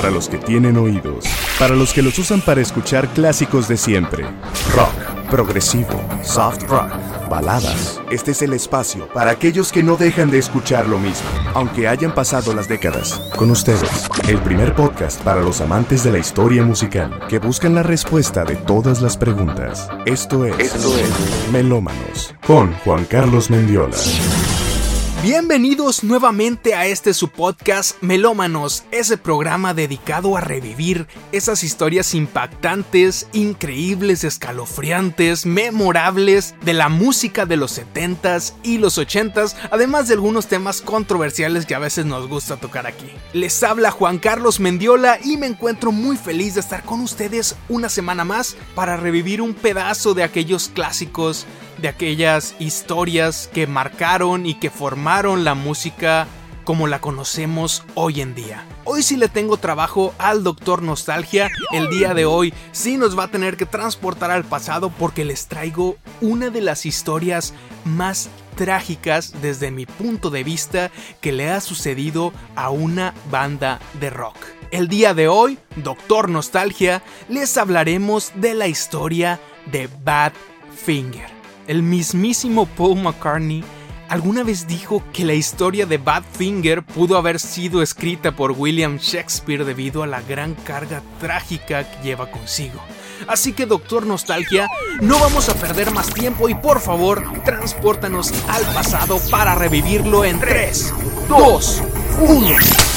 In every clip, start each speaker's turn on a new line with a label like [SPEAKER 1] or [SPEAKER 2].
[SPEAKER 1] para los que tienen oídos, para los que los usan para escuchar clásicos de siempre. Rock, progresivo, soft rock, baladas. Este es el espacio para aquellos que no dejan de escuchar lo mismo, aunque hayan pasado las décadas. Con ustedes, el primer podcast para los amantes de la historia musical que buscan la respuesta de todas las preguntas. Esto es, Esto es Melómanos con Juan Carlos Mendiola.
[SPEAKER 2] Bienvenidos nuevamente a este su podcast Melómanos, ese programa dedicado a revivir esas historias impactantes, increíbles, escalofriantes, memorables de la música de los 70s y los 80s, además de algunos temas controversiales que a veces nos gusta tocar aquí. Les habla Juan Carlos Mendiola y me encuentro muy feliz de estar con ustedes una semana más para revivir un pedazo de aquellos clásicos de aquellas historias que marcaron y que formaron la música como la conocemos hoy en día. Hoy sí le tengo trabajo al Doctor Nostalgia. El día de hoy sí nos va a tener que transportar al pasado porque les traigo una de las historias más trágicas desde mi punto de vista que le ha sucedido a una banda de rock. El día de hoy, Doctor Nostalgia, les hablaremos de la historia de Bad Finger el mismísimo Paul McCartney alguna vez dijo que la historia de Badfinger pudo haber sido escrita por William Shakespeare debido a la gran carga trágica que lleva consigo. Así que Doctor Nostalgia, no vamos a perder más tiempo y por favor, transportanos al pasado para revivirlo en 3, 2, 1.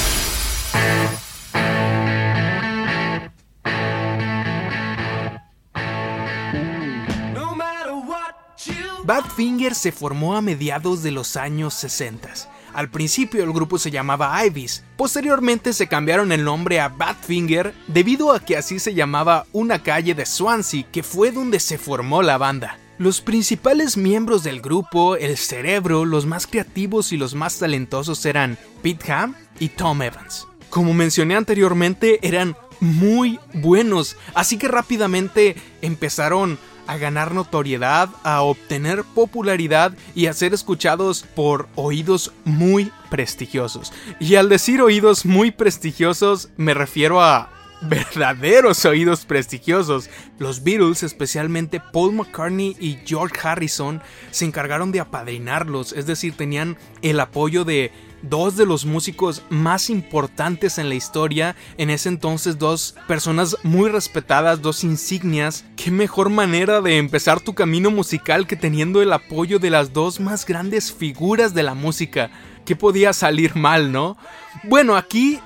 [SPEAKER 2] Badfinger se formó a mediados de los años 60. Al principio el grupo se llamaba Ibis, posteriormente se cambiaron el nombre a Badfinger debido a que así se llamaba una calle de Swansea que fue donde se formó la banda. Los principales miembros del grupo, el cerebro, los más creativos y los más talentosos eran Pete Ham y Tom Evans. Como mencioné anteriormente, eran muy buenos, así que rápidamente empezaron a ganar notoriedad, a obtener popularidad y a ser escuchados por oídos muy prestigiosos. Y al decir oídos muy prestigiosos me refiero a verdaderos oídos prestigiosos. Los Beatles, especialmente Paul McCartney y George Harrison, se encargaron de apadrinarlos, es decir, tenían el apoyo de dos de los músicos más importantes en la historia, en ese entonces dos personas muy respetadas, dos insignias. Qué mejor manera de empezar tu camino musical que teniendo el apoyo de las dos más grandes figuras de la música. ¿Qué podía salir mal, no? Bueno, aquí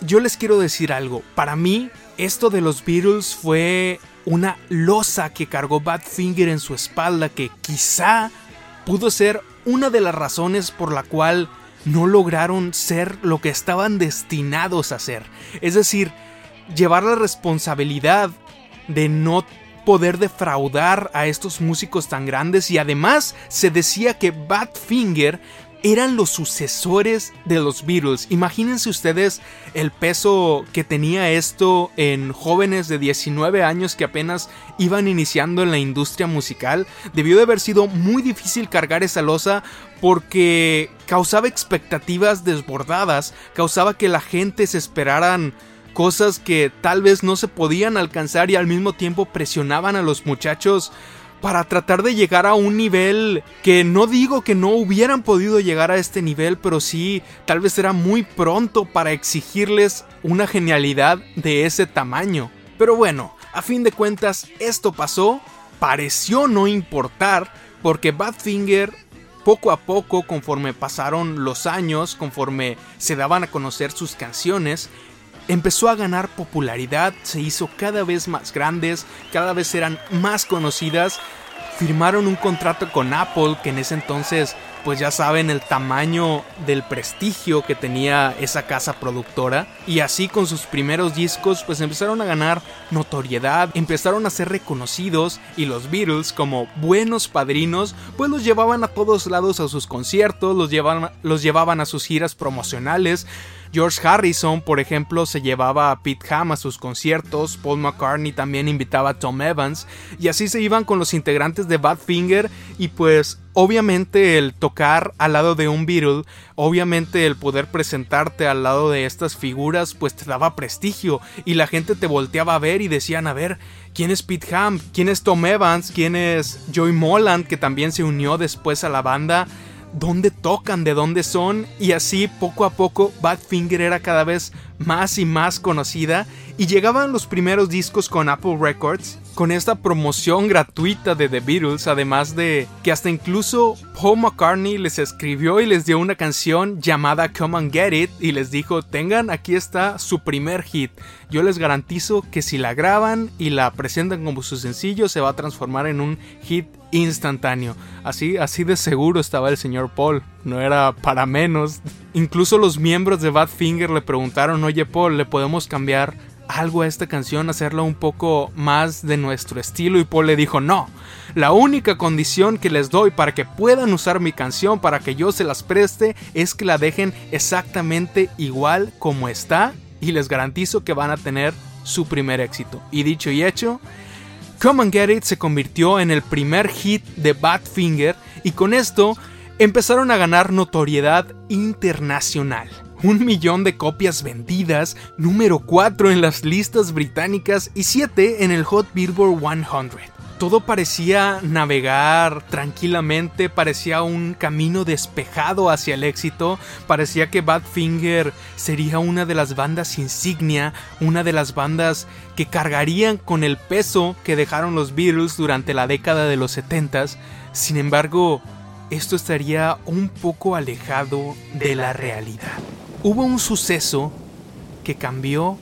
[SPEAKER 2] yo les quiero decir algo. Para mí, esto de los Beatles fue una losa que cargó Badfinger en su espalda que quizá pudo ser una de las razones por la cual no lograron ser lo que estaban destinados a ser. Es decir, llevar la responsabilidad de no poder defraudar a estos músicos tan grandes y además se decía que Badfinger eran los sucesores de los Beatles. Imagínense ustedes el peso que tenía esto en jóvenes de 19 años que apenas iban iniciando en la industria musical. Debió de haber sido muy difícil cargar esa losa porque causaba expectativas desbordadas, causaba que la gente se esperaran cosas que tal vez no se podían alcanzar y al mismo tiempo presionaban a los muchachos para tratar de llegar a un nivel que no digo que no hubieran podido llegar a este nivel, pero sí tal vez era muy pronto para exigirles una genialidad de ese tamaño. Pero bueno, a fin de cuentas esto pasó, pareció no importar, porque Badfinger poco a poco, conforme pasaron los años, conforme se daban a conocer sus canciones, empezó a ganar popularidad, se hizo cada vez más grandes, cada vez eran más conocidas. Firmaron un contrato con Apple, que en ese entonces, pues ya saben el tamaño del prestigio que tenía esa casa productora. Y así con sus primeros discos, pues empezaron a ganar notoriedad, empezaron a ser reconocidos y los Beatles, como buenos padrinos, pues los llevaban a todos lados a sus conciertos, los llevaban, los llevaban a sus giras promocionales. George Harrison, por ejemplo, se llevaba a Pete Ham a sus conciertos, Paul McCartney también invitaba a Tom Evans, y así se iban con los integrantes de Badfinger y pues obviamente el tocar al lado de un Beatle, obviamente el poder presentarte al lado de estas figuras, pues te daba prestigio y la gente te volteaba a ver y decían, a ver, ¿quién es Pete Ham? ¿Quién es Tom Evans? ¿Quién es Joey Molland, que también se unió después a la banda? dónde tocan, de dónde son, y así poco a poco Badfinger era cada vez más y más conocida, y llegaban los primeros discos con Apple Records, con esta promoción gratuita de The Beatles, además de que hasta incluso Paul McCartney les escribió y les dio una canción llamada Come and Get It, y les dijo, tengan, aquí está su primer hit, yo les garantizo que si la graban y la presentan como su sencillo, se va a transformar en un hit instantáneo. Así, así de seguro estaba el señor Paul, no era para menos. Incluso los miembros de Badfinger le preguntaron, oye Paul, ¿le podemos cambiar algo a esta canción, hacerla un poco más de nuestro estilo? Y Paul le dijo, no, la única condición que les doy para que puedan usar mi canción, para que yo se las preste, es que la dejen exactamente igual como está y les garantizo que van a tener su primer éxito. Y dicho y hecho, Come and Get It se convirtió en el primer hit de Badfinger y con esto empezaron a ganar notoriedad internacional. Un millón de copias vendidas, número 4 en las listas británicas y 7 en el Hot Billboard 100 todo parecía navegar tranquilamente, parecía un camino despejado hacia el éxito, parecía que Badfinger sería una de las bandas insignia, una de las bandas que cargarían con el peso que dejaron los Beatles durante la década de los 70 sin embargo, esto estaría un poco alejado de la realidad. Hubo un suceso que cambió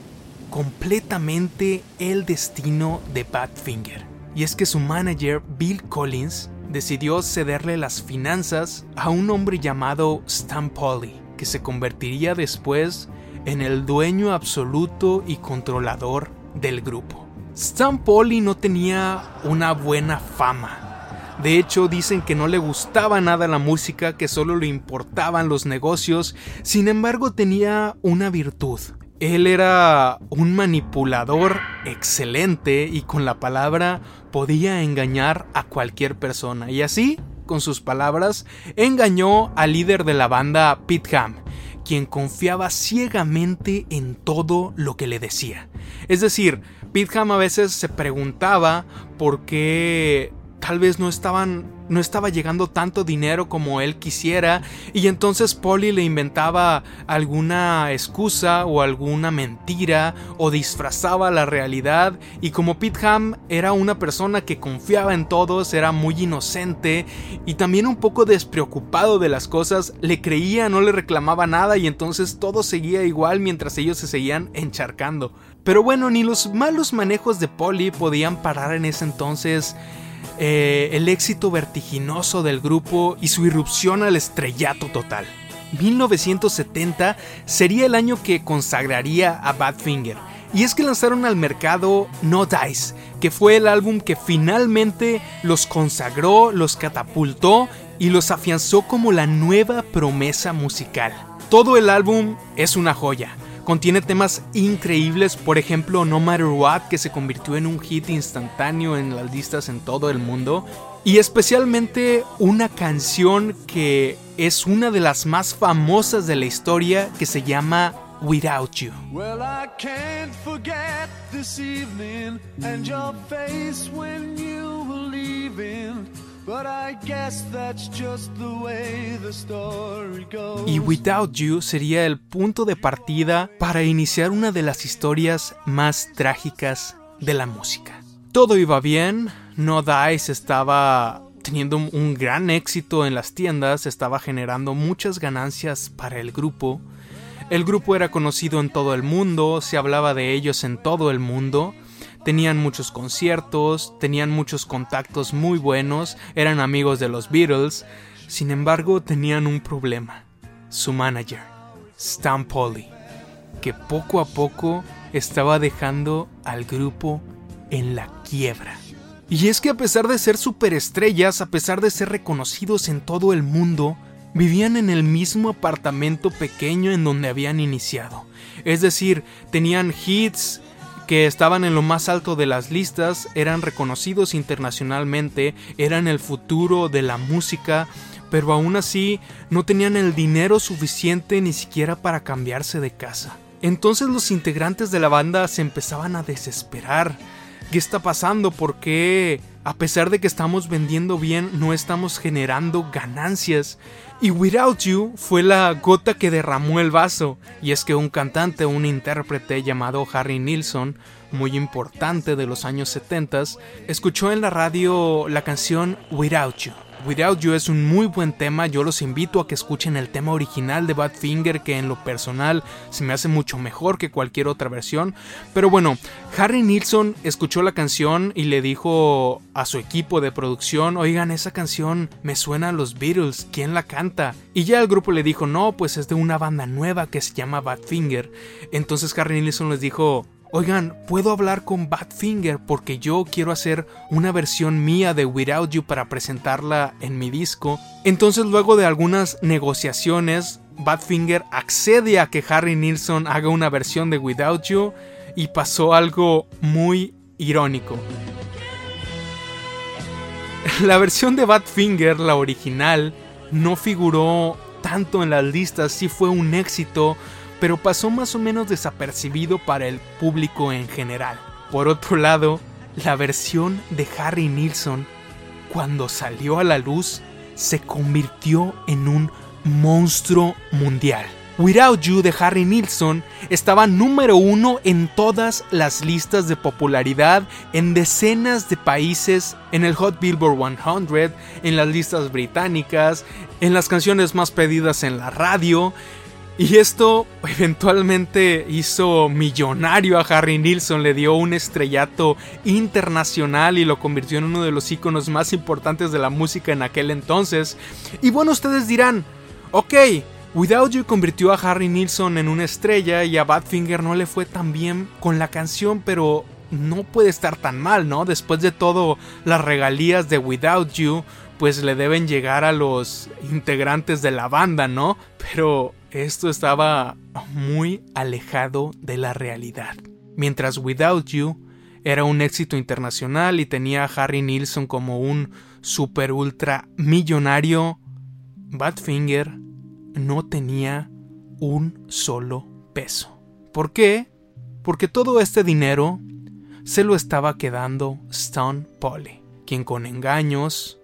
[SPEAKER 2] completamente el destino de Badfinger y es que su manager Bill Collins decidió cederle las finanzas a un hombre llamado Stan Polly, que se convertiría después en el dueño absoluto y controlador del grupo. Stan Polly no tenía una buena fama. De hecho, dicen que no le gustaba nada la música, que solo le importaban los negocios, sin embargo tenía una virtud, él era un manipulador excelente y con la palabra podía engañar a cualquier persona. Y así, con sus palabras, engañó al líder de la banda Pete Ham, quien confiaba ciegamente en todo lo que le decía. Es decir, Pete Ham a veces se preguntaba por qué tal vez no estaban no estaba llegando tanto dinero como él quisiera y entonces Polly le inventaba alguna excusa o alguna mentira o disfrazaba la realidad y como Pete Ham era una persona que confiaba en todos, era muy inocente y también un poco despreocupado de las cosas, le creía, no le reclamaba nada y entonces todo seguía igual mientras ellos se seguían encharcando. Pero bueno, ni los malos manejos de Polly podían parar en ese entonces eh, el éxito vertiginoso del grupo y su irrupción al estrellato total. 1970 sería el año que consagraría a Badfinger, y es que lanzaron al mercado No Dice, que fue el álbum que finalmente los consagró, los catapultó y los afianzó como la nueva promesa musical. Todo el álbum es una joya, Contiene temas increíbles, por ejemplo No Matter What, que se convirtió en un hit instantáneo en las listas en todo el mundo. Y especialmente una canción que es una de las más famosas de la historia que se llama Without You. Well, I can't forget this evening and your face when you were leaving. Y Without You sería el punto de partida para iniciar una de las historias más trágicas de la música. Todo iba bien, No Dice estaba teniendo un gran éxito en las tiendas, estaba generando muchas ganancias para el grupo. El grupo era conocido en todo el mundo, se hablaba de ellos en todo el mundo, tenían muchos conciertos, tenían muchos contactos muy buenos, eran amigos de los Beatles, sin embargo tenían un problema, su manager, Stan Polly, que poco a poco estaba dejando al grupo en la quiebra. Y es que a pesar de ser superestrellas, a pesar de ser reconocidos en todo el mundo, vivían en el mismo apartamento pequeño en donde habían iniciado. Es decir, tenían hits, que estaban en lo más alto de las listas, eran reconocidos internacionalmente, eran el futuro de la música, pero aún así no tenían el dinero suficiente ni siquiera para cambiarse de casa. Entonces los integrantes de la banda se empezaban a desesperar. ¿Qué está pasando? ¿Por qué, a pesar de que estamos vendiendo bien, no estamos generando ganancias? Y Without You fue la gota que derramó el vaso, y es que un cantante, un intérprete llamado Harry Nilsson, muy importante de los años 70, escuchó en la radio la canción Without You Without You es un muy buen tema, yo los invito a que escuchen el tema original de Badfinger que en lo personal se me hace mucho mejor que cualquier otra versión, pero bueno, Harry Nilsson escuchó la canción y le dijo a su equipo de producción, oigan, esa canción me suena a los Beatles, ¿quién la canta? Y ya el grupo le dijo, no, pues es de una banda nueva que se llama Badfinger, entonces Harry Nilsson les dijo, Oigan, ¿puedo hablar con Badfinger? Porque yo quiero hacer una versión mía de Without You para presentarla en mi disco. Entonces luego de algunas negociaciones, Badfinger accede a que Harry Nilsson haga una versión de Without You y pasó algo muy irónico. La versión de Badfinger, la original, no figuró tanto en las listas, sí fue un éxito, pero pasó más o menos desapercibido para el público en general. Por otro lado, la versión de Harry Nilsson, cuando salió a la luz, se convirtió en un monstruo mundial. Without You de Harry Nilsson estaba número uno en todas las listas de popularidad en decenas de países, en el Hot Billboard 100, en las listas británicas, en las canciones más pedidas en la radio, y esto eventualmente hizo millonario a Harry Nilsson, le dio un estrellato internacional y lo convirtió en uno de los íconos más importantes de la música en aquel entonces. Y bueno, ustedes dirán, ok, Without You convirtió a Harry Nilsson en una estrella y a Badfinger no le fue tan bien con la canción, pero no puede estar tan mal, ¿no? Después de todo, las regalías de Without You, pues le deben llegar a los integrantes de la banda, ¿no? Pero esto estaba muy alejado de la realidad. Mientras Without You era un éxito internacional y tenía a Harry Nilsson como un super ultra millonario, Badfinger no tenía un solo peso. ¿Por qué? Porque todo este dinero se lo estaba quedando Stone Polly, quien con engaños,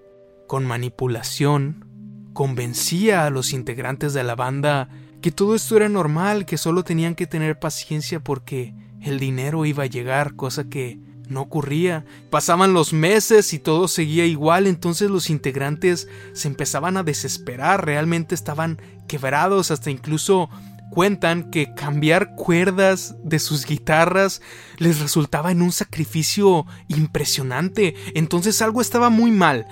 [SPEAKER 2] con manipulación, convencía a los integrantes de la banda que todo esto era normal, que solo tenían que tener paciencia porque el dinero iba a llegar, cosa que no ocurría. Pasaban los meses y todo seguía igual, entonces los integrantes se empezaban a desesperar, realmente estaban quebrados, hasta incluso cuentan que cambiar cuerdas de sus guitarras les resultaba en un sacrificio impresionante, entonces algo estaba muy mal.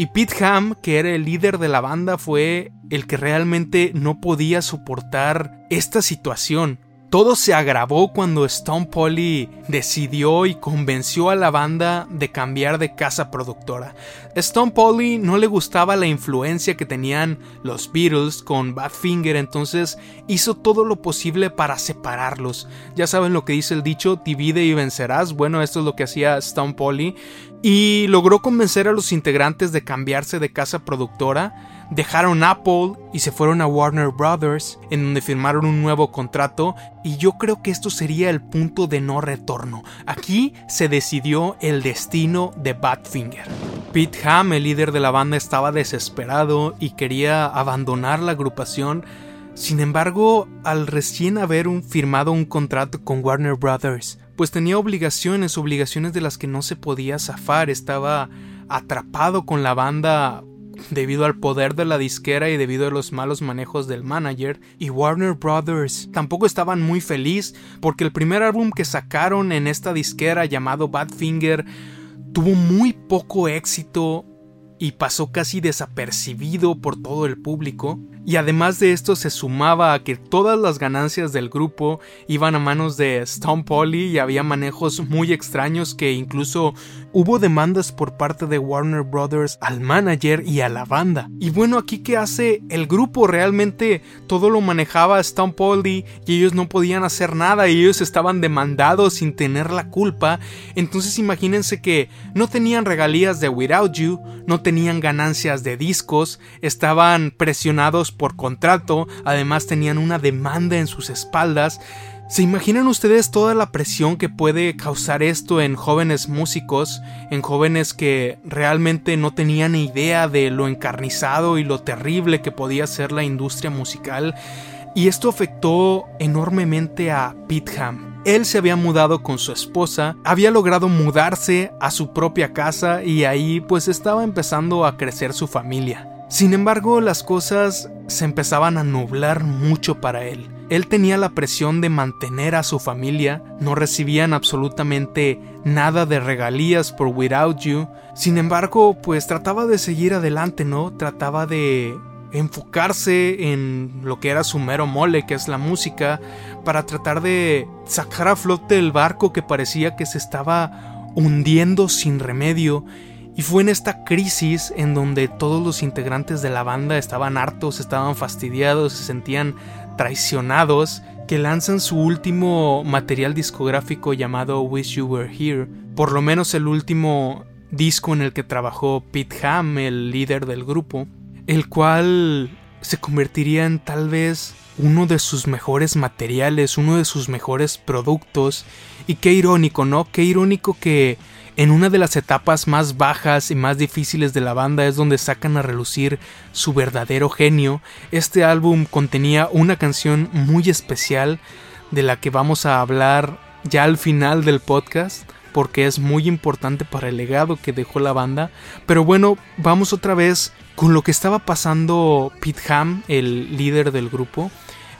[SPEAKER 2] Y Pete Ham, que era el líder de la banda, fue el que realmente no podía soportar esta situación. Todo se agravó cuando Stone Polly decidió y convenció a la banda de cambiar de casa productora. Stone Polly no le gustaba la influencia que tenían los Beatles con Badfinger, entonces hizo todo lo posible para separarlos. Ya saben lo que dice el dicho, divide y vencerás. Bueno, esto es lo que hacía Stone Polly y logró convencer a los integrantes de cambiarse de casa productora dejaron Apple y se fueron a Warner Brothers, en donde firmaron un nuevo contrato, y yo creo que esto sería el punto de no retorno. Aquí se decidió el destino de Badfinger. Pete Ham, el líder de la banda, estaba desesperado y quería abandonar la agrupación. Sin embargo, al recién haber firmado un contrato con Warner Brothers, pues tenía obligaciones, obligaciones de las que no se podía zafar, estaba atrapado con la banda debido al poder de la disquera y debido a los malos manejos del manager, y Warner Brothers tampoco estaban muy feliz porque el primer álbum que sacaron en esta disquera llamado Badfinger tuvo muy poco éxito y pasó casi desapercibido por todo el público. Y además de esto se sumaba a que todas las ganancias del grupo iban a manos de Stone Polly y había manejos muy extraños que incluso hubo demandas por parte de Warner Brothers al manager y a la banda. Y bueno, aquí que hace el grupo realmente todo lo manejaba Stone Polly y ellos no podían hacer nada y ellos estaban demandados sin tener la culpa. Entonces imagínense que no tenían regalías de Without You, no tenían ganancias de discos, estaban presionados por contrato, además tenían una demanda en sus espaldas. ¿Se imaginan ustedes toda la presión que puede causar esto en jóvenes músicos, en jóvenes que realmente no tenían idea de lo encarnizado y lo terrible que podía ser la industria musical? Y esto afectó enormemente a Pete Ham. Él se había mudado con su esposa, había logrado mudarse a su propia casa y ahí pues estaba empezando a crecer su familia. Sin embargo, las cosas se empezaban a nublar mucho para él. Él tenía la presión de mantener a su familia, no recibían absolutamente nada de regalías por Without You. Sin embargo, pues trataba de seguir adelante, ¿no? Trataba de enfocarse en lo que era su mero mole, que es la música, para tratar de sacar a flote el barco que parecía que se estaba hundiendo sin remedio y fue en esta crisis en donde todos los integrantes de la banda estaban hartos, estaban fastidiados, se sentían traicionados, que lanzan su último material discográfico llamado Wish You Were Here, por lo menos el último disco en el que trabajó Pete Ham, el líder del grupo, el cual se convertiría en tal vez uno de sus mejores materiales, uno de sus mejores productos. Y qué irónico, ¿no? Qué irónico que en una de las etapas más bajas y más difíciles de la banda es donde sacan a relucir su verdadero genio. Este álbum contenía una canción muy especial de la que vamos a hablar ya al final del podcast porque es muy importante para el legado que dejó la banda. Pero bueno, vamos otra vez con lo que estaba pasando Pete Ham, el líder del grupo.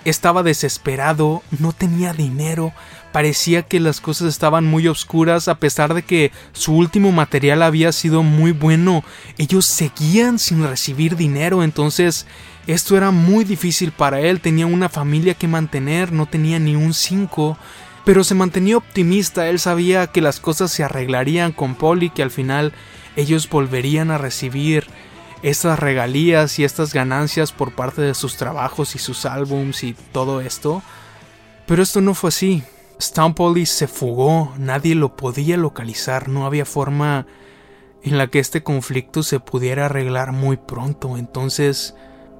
[SPEAKER 2] Estaba desesperado, no tenía dinero, parecía que las cosas estaban muy oscuras a pesar de que su último material había sido muy bueno. Ellos seguían sin recibir dinero, entonces esto era muy difícil para él, tenía una familia que mantener, no tenía ni un 5. Pero se mantenía optimista, él sabía que las cosas se arreglarían con Polly, que al final ellos volverían a recibir estas regalías y estas ganancias por parte de sus trabajos y sus álbums y todo esto. Pero esto no fue así. Stampolin se fugó, nadie lo podía localizar, no había forma en la que este conflicto se pudiera arreglar muy pronto. Entonces,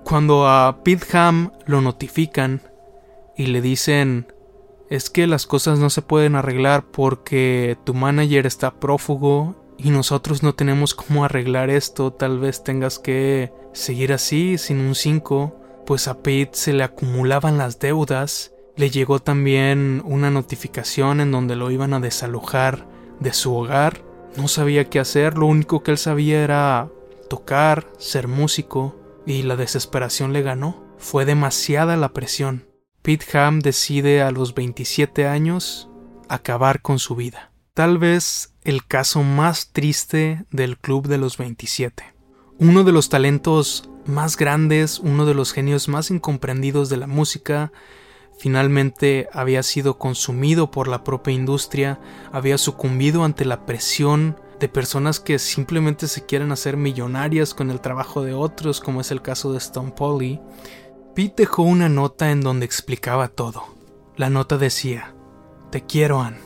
[SPEAKER 2] cuando a Pete Ham lo notifican y le dicen es que las cosas no se pueden arreglar porque tu manager está prófugo y nosotros no tenemos cómo arreglar esto, tal vez tengas que seguir así sin un 5, pues a Pete se le acumulaban las deudas le llegó también una notificación en donde lo iban a desalojar de su hogar. No sabía qué hacer, lo único que él sabía era tocar, ser músico, y la desesperación le ganó. Fue demasiada la presión. Pete Ham decide a los 27 años acabar con su vida. Tal vez el caso más triste del club de los 27. Uno de los talentos más grandes, uno de los genios más incomprendidos de la música, finalmente había sido consumido por la propia industria, había sucumbido ante la presión de personas que simplemente se quieren hacer millonarias con el trabajo de otros, como es el caso de Stone Polly, Pete dejó una nota en donde explicaba todo. La nota decía, Te quiero, Ann,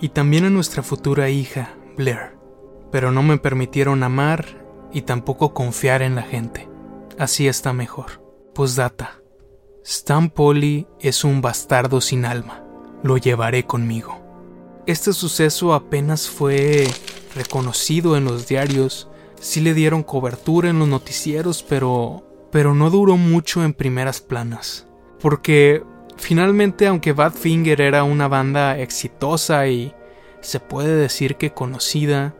[SPEAKER 2] y también a nuestra futura hija, Blair, pero no me permitieron amar y tampoco confiar en la gente. Así está mejor. Postdata. Stan Polly es un bastardo sin alma. Lo llevaré conmigo. Este suceso apenas fue reconocido en los diarios. Sí le dieron cobertura en los noticieros, pero pero no duró mucho en primeras planas. Porque finalmente, aunque Badfinger era una banda exitosa y se puede decir que conocida,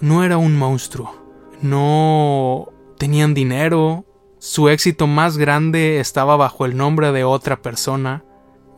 [SPEAKER 2] no era un monstruo. No tenían dinero, su éxito más grande estaba bajo el nombre de otra persona.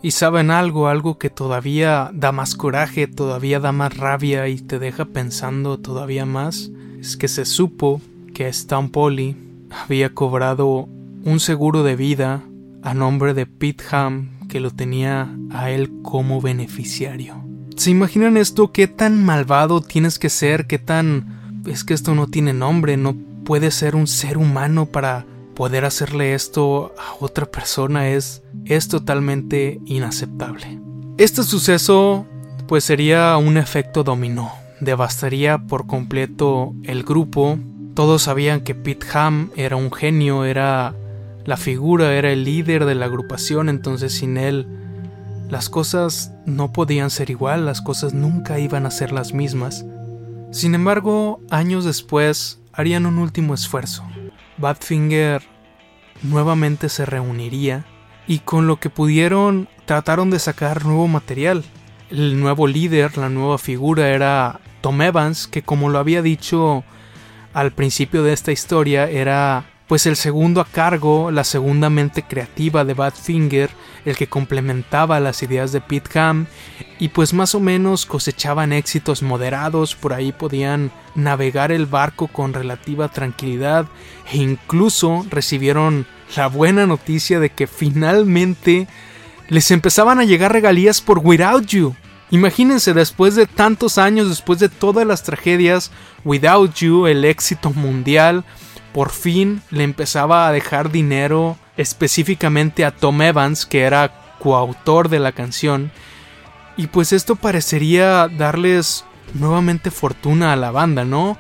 [SPEAKER 2] Y saben algo, algo que todavía da más coraje, todavía da más rabia y te deja pensando todavía más, es que se supo que Stan Polly había cobrado un seguro de vida a nombre de Pete Ham que lo tenía a él como beneficiario. ¿Se imaginan esto? ¿Qué tan malvado tienes que ser? ¿Qué tan... es que esto no tiene nombre, no puede ser un ser humano para poder hacerle esto a otra persona es es totalmente inaceptable. Este suceso pues sería un efecto dominó, devastaría por completo el grupo. Todos sabían que Pete Ham era un genio, era la figura, era el líder de la agrupación, entonces sin él las cosas no podían ser igual, las cosas nunca iban a ser las mismas. Sin embargo, años después harían un último esfuerzo. Badfinger nuevamente se reuniría y con lo que pudieron trataron de sacar nuevo material. El nuevo líder, la nueva figura era Tom Evans, que como lo había dicho al principio de esta historia, era pues el segundo a cargo, la segunda mente creativa de Badfinger, el que complementaba las ideas de Pete Ham, y pues más o menos cosechaban éxitos moderados, por ahí podían navegar el barco con relativa tranquilidad, e incluso recibieron la buena noticia de que finalmente les empezaban a llegar regalías por Without You. Imagínense, después de tantos años, después de todas las tragedias, Without You, el éxito mundial, por fin le empezaba a dejar dinero específicamente a Tom Evans, que era coautor de la canción, y pues esto parecería darles nuevamente fortuna a la banda, ¿no?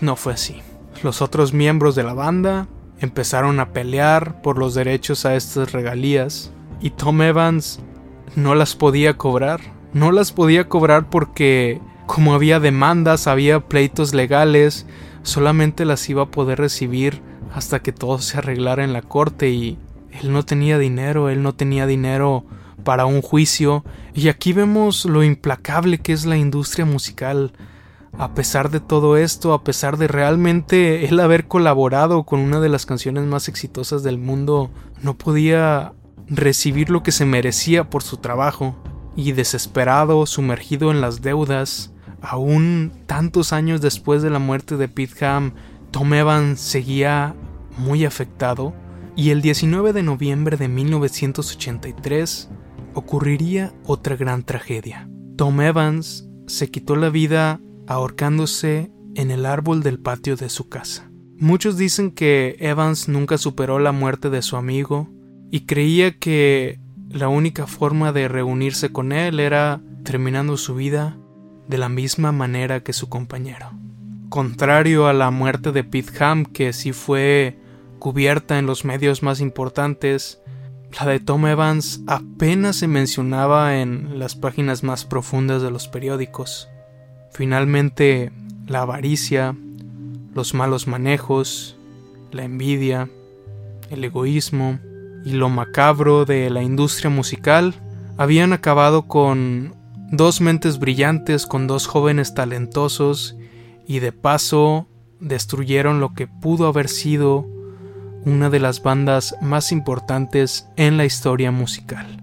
[SPEAKER 2] No fue así. Los otros miembros de la banda empezaron a pelear por los derechos a estas regalías y Tom Evans no las podía cobrar. No las podía cobrar porque como había demandas, había pleitos legales, solamente las iba a poder recibir hasta que todo se arreglara en la corte y él no tenía dinero, él no tenía dinero para un juicio y aquí vemos lo implacable que es la industria musical. A pesar de todo esto, a pesar de realmente él haber colaborado con una de las canciones más exitosas del mundo, no podía recibir lo que se merecía por su trabajo y desesperado, sumergido en las deudas, aún tantos años después de la muerte de Pete Ham, Tom Evans seguía muy afectado y el 19 de noviembre de 1983 ocurriría otra gran tragedia. Tom Evans se quitó la vida ahorcándose en el árbol del patio de su casa. Muchos dicen que Evans nunca superó la muerte de su amigo y creía que la única forma de reunirse con él era terminando su vida de la misma manera que su compañero. Contrario a la muerte de Pete Ham, que sí fue cubierta en los medios más importantes, la de Tom Evans apenas se mencionaba en las páginas más profundas de los periódicos. Finalmente, la avaricia, los malos manejos, la envidia, el egoísmo y lo macabro de la industria musical habían acabado con dos mentes brillantes con dos jóvenes talentosos y de paso destruyeron lo que pudo haber sido una de las bandas más importantes en la historia musical.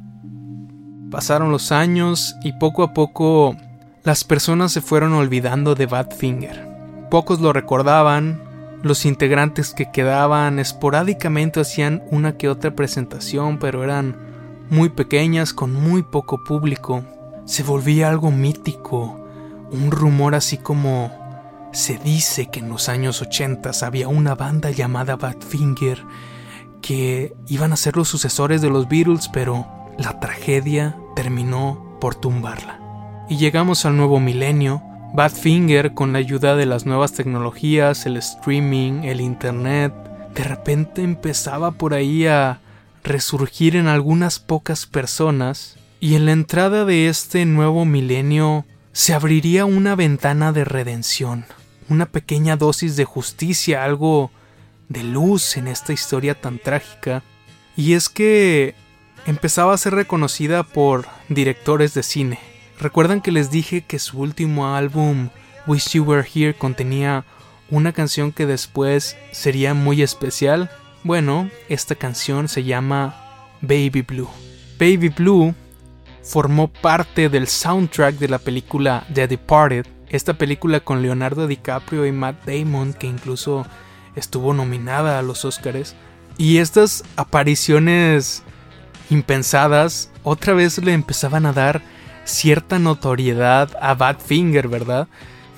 [SPEAKER 2] Pasaron los años y poco a poco las personas se fueron olvidando de Badfinger. Pocos lo recordaban, los integrantes que quedaban esporádicamente hacían una que otra presentación, pero eran muy pequeñas con muy poco público se volvía algo mítico, un rumor así como se dice que en los años 80 había una banda llamada Badfinger que iban a ser los sucesores de los Beatles, pero la tragedia terminó por tumbarla. Y llegamos al nuevo milenio, Badfinger con la ayuda de las nuevas tecnologías, el streaming, el internet, de repente empezaba por ahí a resurgir en algunas pocas personas y en la entrada de este nuevo milenio se abriría una ventana de redención, una pequeña dosis de justicia, algo de luz en esta historia tan trágica, y es que empezaba a ser reconocida por directores de cine. ¿Recuerdan que les dije que su último álbum, Wish You Were Here, contenía una canción que después sería muy especial? Bueno, esta canción se llama Baby Blue. Baby Blue formó parte del soundtrack de la película The Departed, esta película con Leonardo DiCaprio y Matt Damon, que incluso estuvo nominada a los Oscars. Y estas apariciones impensadas otra vez le empezaban a dar cierta notoriedad a Badfinger, ¿verdad?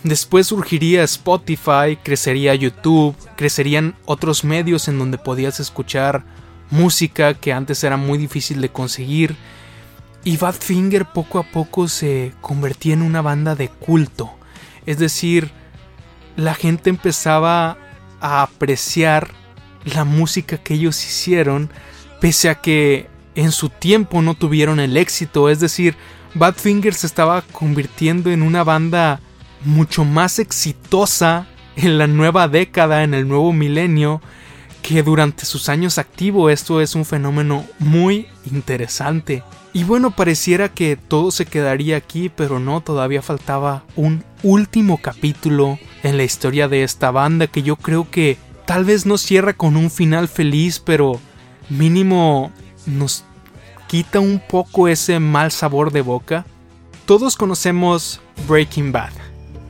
[SPEAKER 2] Después surgiría Spotify, crecería YouTube, crecerían otros medios en donde podías escuchar música que antes era muy difícil de conseguir. Y Badfinger poco a poco se convertía en una banda de culto. Es decir, la gente empezaba a apreciar la música que ellos hicieron, pese a que en su tiempo no tuvieron el éxito. Es decir, Badfinger se estaba convirtiendo en una banda mucho más exitosa en la nueva década, en el nuevo milenio, que durante sus años activos. Esto es un fenómeno muy interesante. Y bueno, pareciera que todo se quedaría aquí, pero no, todavía faltaba un último capítulo en la historia de esta banda que yo creo que tal vez no cierra con un final feliz, pero mínimo nos quita un poco ese mal sabor de boca. Todos conocemos Breaking Bad,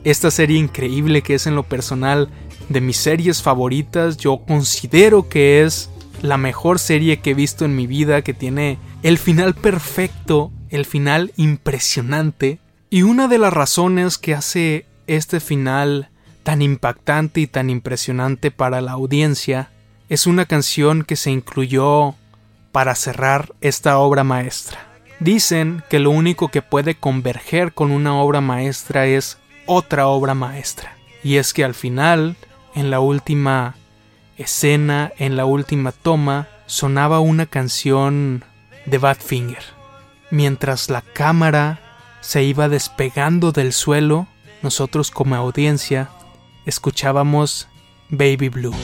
[SPEAKER 2] esta serie increíble que es en lo personal de mis series favoritas. Yo considero que es la mejor serie que he visto en mi vida, que tiene el final perfecto, el final impresionante. Y una de las razones que hace este final tan impactante y tan impresionante para la audiencia es una canción que se incluyó para cerrar esta obra maestra. Dicen que lo único que puede converger con una obra maestra es otra obra maestra. Y es que al final, en la última escena, en la última toma, sonaba una canción de Badfinger. Mientras la cámara se iba despegando del suelo, nosotros como audiencia escuchábamos Baby Blue.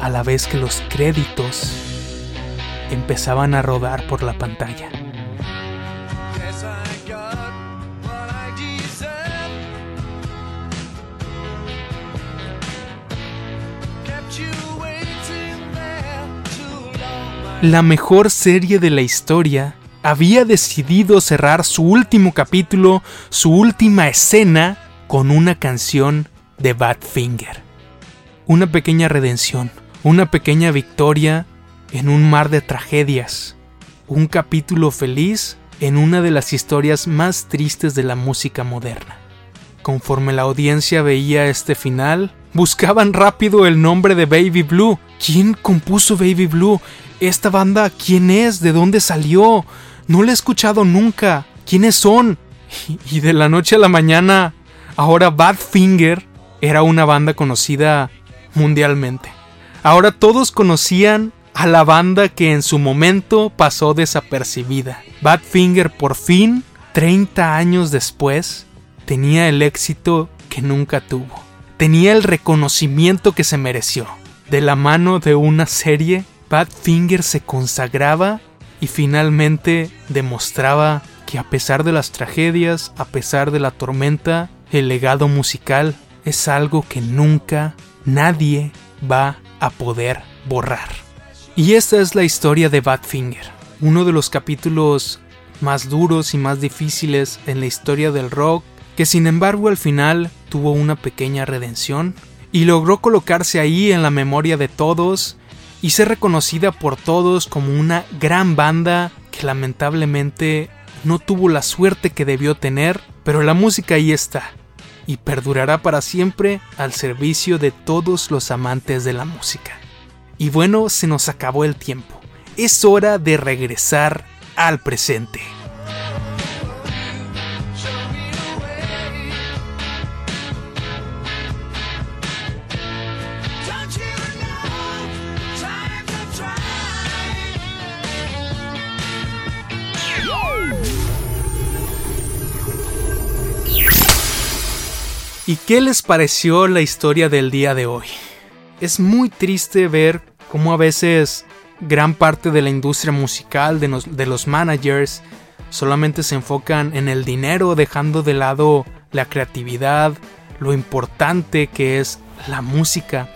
[SPEAKER 2] A la vez que los créditos empezaban a rodar por la pantalla. La mejor serie de la historia, había decidido cerrar su último capítulo, su última escena, con una canción de Badfinger. Una pequeña redención, una pequeña victoria en un mar de tragedias, un capítulo feliz en una de las historias más tristes de la música moderna. Conforme la audiencia veía este final, buscaban rápido el nombre de Baby Blue. ¿Quién compuso Baby Blue? Esta banda, ¿quién es? ¿De dónde salió? No la he escuchado nunca. ¿Quiénes son? Y de la noche a la mañana, ahora Badfinger era una banda conocida mundialmente. Ahora todos conocían a la banda que en su momento pasó desapercibida. Badfinger por fin, 30 años después, tenía el éxito que nunca tuvo. Tenía el reconocimiento que se mereció. De la mano de una serie Badfinger se consagraba y finalmente demostraba que a pesar de las tragedias, a pesar de la tormenta, el legado musical es algo que nunca nadie va a poder borrar. Y esta es la historia de Badfinger, uno de los capítulos más duros y más difíciles en la historia del rock, que sin embargo al final tuvo una pequeña redención y logró colocarse ahí en la memoria de todos y ser reconocida por todos como una gran banda que lamentablemente no tuvo la suerte que debió tener, pero la música ahí está y perdurará para siempre al servicio de todos los amantes de la música. Y bueno, se nos acabó el tiempo. Es hora de regresar al presente. ¿Y qué les pareció la historia del día de hoy? Es muy triste ver cómo a veces gran parte de la industria musical, de, los managers, solamente se enfocan en el dinero, dejando de lado la creatividad, lo importante que es la música,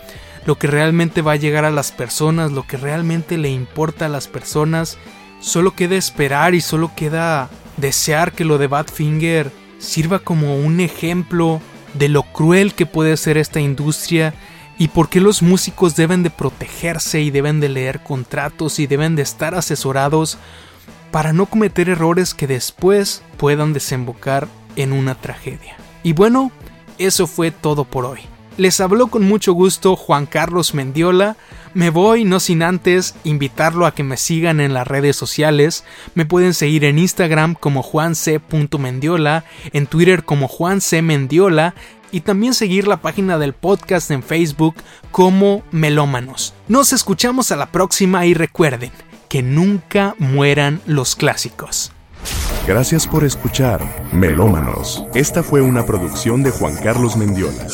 [SPEAKER 2] lo que realmente va a llegar a las personas, lo que realmente le importa a las personas. Solo queda esperar y solo queda desear que lo de Badfinger sirva como un ejemplo de lo cruel que puede ser esta industria y por qué los músicos deben de protegerse y deben de leer contratos y deben de estar asesorados para no cometer errores que después puedan desembocar en una tragedia. Y bueno, eso fue todo por hoy. Les habló con mucho gusto Juan Carlos Mendiola. Me voy no sin antes invitarlo a que me sigan en las redes sociales. Me pueden seguir en Instagram como juanc.mendiola, en Twitter como juancmendiola y también seguir la página del podcast en Facebook como Melómanos. Nos escuchamos a la próxima y recuerden que nunca mueran los clásicos.
[SPEAKER 1] Gracias por escuchar Melómanos. Esta fue una producción de Juan Carlos Mendiola.